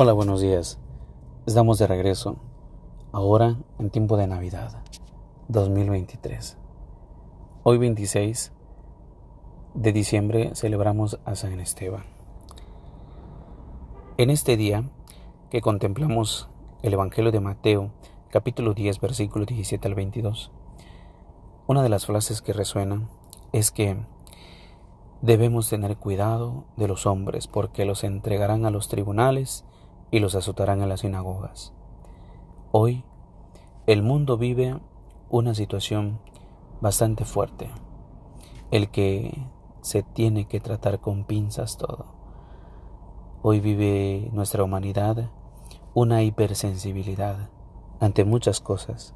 Hola, buenos días. Estamos de regreso, ahora en tiempo de Navidad 2023. Hoy 26 de diciembre celebramos a San Esteban. En este día que contemplamos el Evangelio de Mateo, capítulo 10, versículo 17 al 22, una de las frases que resuena es que debemos tener cuidado de los hombres porque los entregarán a los tribunales y los azotarán en las sinagogas. Hoy el mundo vive una situación bastante fuerte, el que se tiene que tratar con pinzas todo. Hoy vive nuestra humanidad una hipersensibilidad ante muchas cosas,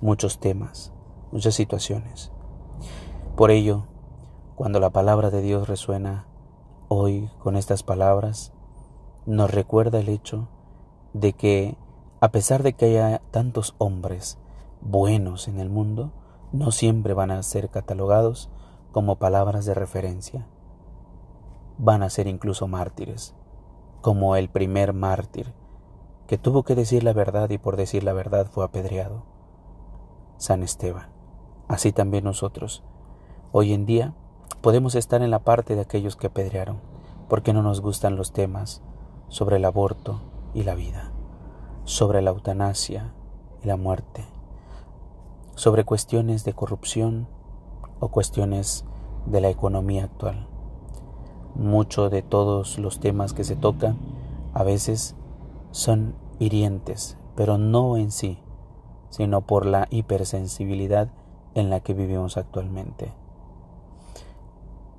muchos temas, muchas situaciones. Por ello, cuando la palabra de Dios resuena hoy con estas palabras, nos recuerda el hecho de que a pesar de que haya tantos hombres buenos en el mundo, no siempre van a ser catalogados como palabras de referencia. Van a ser incluso mártires, como el primer mártir, que tuvo que decir la verdad y por decir la verdad fue apedreado. San Esteban. Así también nosotros. Hoy en día podemos estar en la parte de aquellos que apedrearon, porque no nos gustan los temas sobre el aborto y la vida, sobre la eutanasia y la muerte, sobre cuestiones de corrupción o cuestiones de la economía actual. Mucho de todos los temas que se tocan a veces son hirientes, pero no en sí, sino por la hipersensibilidad en la que vivimos actualmente.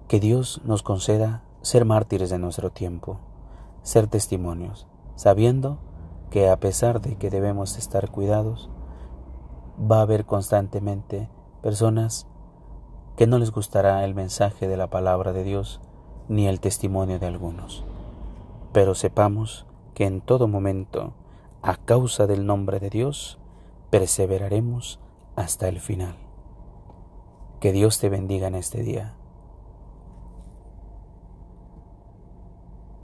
Que Dios nos conceda ser mártires de nuestro tiempo ser testimonios, sabiendo que a pesar de que debemos estar cuidados, va a haber constantemente personas que no les gustará el mensaje de la palabra de Dios ni el testimonio de algunos. Pero sepamos que en todo momento, a causa del nombre de Dios, perseveraremos hasta el final. Que Dios te bendiga en este día